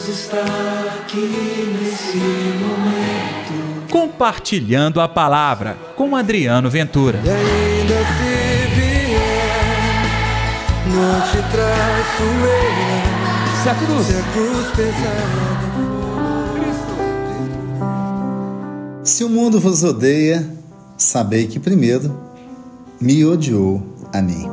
Deus está aqui nesse momento. Compartilhando a palavra com Adriano Ventura. E ainda se vier, não te traço eu. Se a cruz, Se a cruz pesada Se o mundo vos odeia, sabei que primeiro me odiou a mim.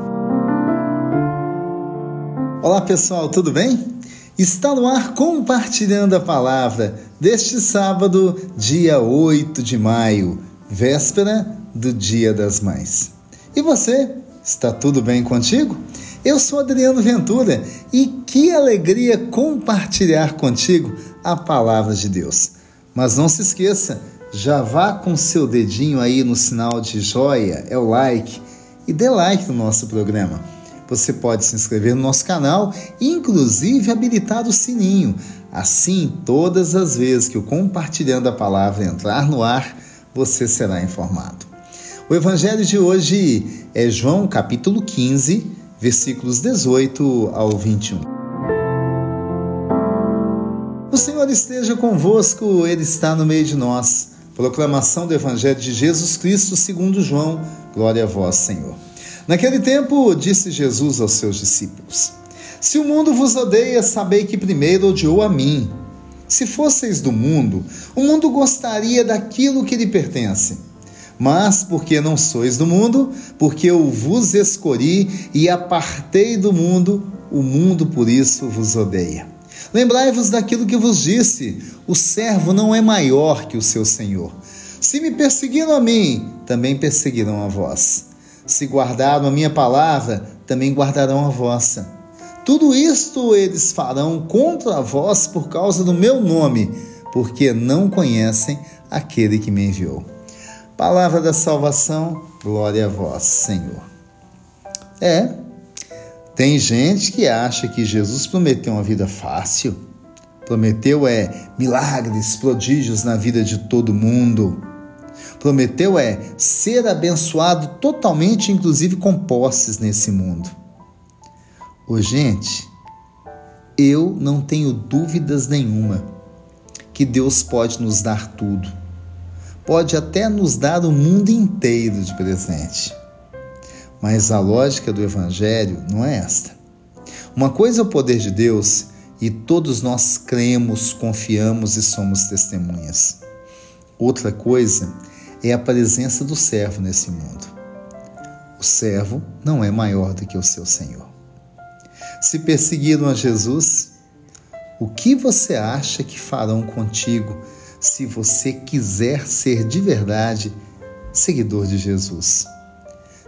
Olá pessoal, tudo bem? Está no ar compartilhando a palavra deste sábado, dia 8 de maio, véspera do Dia das Mães. E você, está tudo bem contigo? Eu sou Adriano Ventura e que alegria compartilhar contigo a palavra de Deus. Mas não se esqueça, já vá com seu dedinho aí no sinal de joia, é o like, e dê like no nosso programa. Você pode se inscrever no nosso canal e, inclusive, habilitar o sininho. Assim, todas as vezes que o Compartilhando a Palavra entrar no ar, você será informado. O evangelho de hoje é João capítulo 15, versículos 18 ao 21. O Senhor esteja convosco, Ele está no meio de nós. Proclamação do Evangelho de Jesus Cristo segundo João. Glória a vós, Senhor. Naquele tempo, disse Jesus aos seus discípulos: Se o mundo vos odeia, sabei que primeiro odiou a mim. Se fosseis do mundo, o mundo gostaria daquilo que lhe pertence. Mas porque não sois do mundo, porque eu vos escolhi e apartei do mundo, o mundo por isso vos odeia. Lembrai-vos daquilo que vos disse: o servo não é maior que o seu senhor. Se me perseguiram a mim, também perseguirão a vós. Se guardaram a minha palavra, também guardarão a vossa. Tudo isto eles farão contra vós por causa do meu nome, porque não conhecem aquele que me enviou. Palavra da salvação, glória a vós, Senhor. É, tem gente que acha que Jesus prometeu uma vida fácil. Prometeu é milagres, prodígios na vida de todo mundo. Prometeu é ser abençoado totalmente, inclusive com posses nesse mundo. Ô, gente, eu não tenho dúvidas nenhuma que Deus pode nos dar tudo. Pode até nos dar o mundo inteiro de presente. Mas a lógica do Evangelho não é esta. Uma coisa é o poder de Deus e todos nós cremos, confiamos e somos testemunhas. Outra coisa é a presença do servo nesse mundo. O servo não é maior do que o seu Senhor. Se perseguiram a Jesus, o que você acha que farão contigo se você quiser ser de verdade seguidor de Jesus?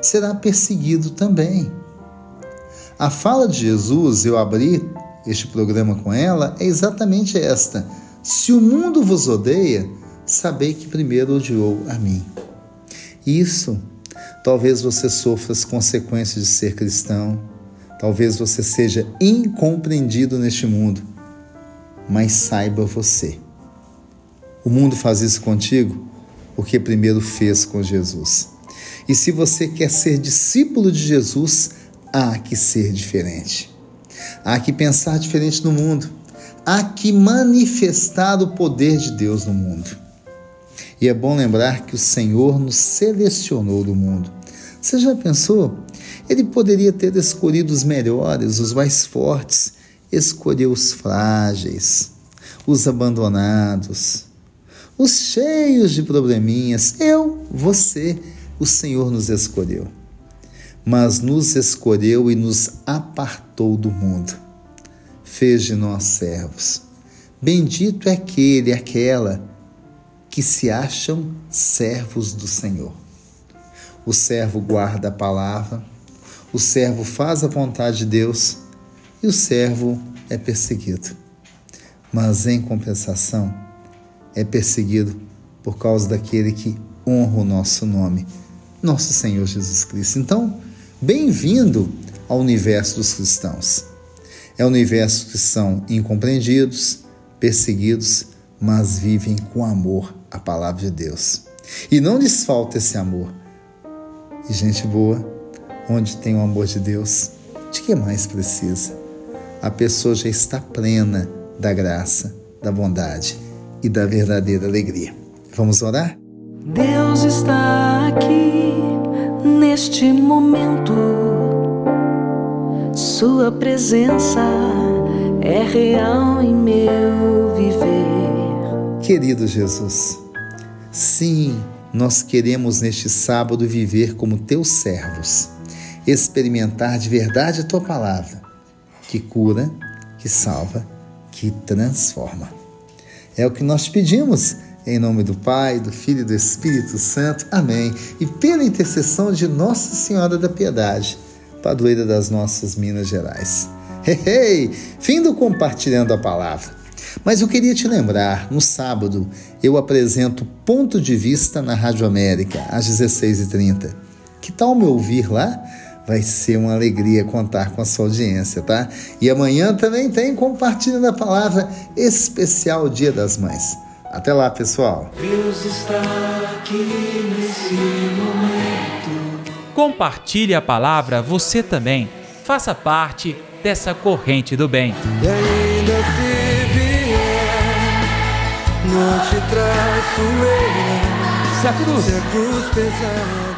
Será perseguido também. A fala de Jesus, eu abri este programa com ela, é exatamente esta: Se o mundo vos odeia, sabei que primeiro odiou a mim. Isso, talvez você sofra as consequências de ser cristão, talvez você seja incompreendido neste mundo, mas saiba você. O mundo faz isso contigo porque primeiro fez com Jesus. E se você quer ser discípulo de Jesus, há que ser diferente. Há que pensar diferente no mundo. Há que manifestar o poder de Deus no mundo. E é bom lembrar que o Senhor nos selecionou do mundo. Você já pensou? Ele poderia ter escolhido os melhores, os mais fortes, escolheu os frágeis, os abandonados, os cheios de probleminhas. Eu, você, o Senhor nos escolheu. Mas nos escolheu e nos apartou do mundo. Fez de nós servos. Bendito é aquele, aquela que se acham servos do Senhor. O servo guarda a palavra, o servo faz a vontade de Deus e o servo é perseguido. Mas em compensação, é perseguido por causa daquele que honra o nosso nome, nosso Senhor Jesus Cristo. Então, bem-vindo ao universo dos cristãos. É o universo que são incompreendidos, perseguidos, mas vivem com amor a palavra de Deus. E não lhes falta esse amor. E gente boa, onde tem o amor de Deus, de que mais precisa? A pessoa já está plena da graça, da bondade e da verdadeira alegria. Vamos orar? Deus está aqui neste momento. Sua presença é real em meu viver. Querido Jesus, sim, nós queremos neste sábado viver como teus servos, experimentar de verdade a tua palavra, que cura, que salva, que transforma. É o que nós pedimos, em nome do Pai, do Filho e do Espírito Santo. Amém. E pela intercessão de Nossa Senhora da Piedade, padroeira das nossas Minas Gerais. Hey, hey! Fim do compartilhando a palavra. Mas eu queria te lembrar, no sábado eu apresento Ponto de Vista na Rádio América, às 16h30. Que tal me ouvir lá? Vai ser uma alegria contar com a sua audiência, tá? E amanhã também tem Compartilhando a Palavra especial Dia das Mães. Até lá, pessoal. Deus está aqui nesse momento. Compartilhe a palavra você também. Faça parte dessa corrente do bem. Não te traço eu. Se a cruz Se a cruz pesada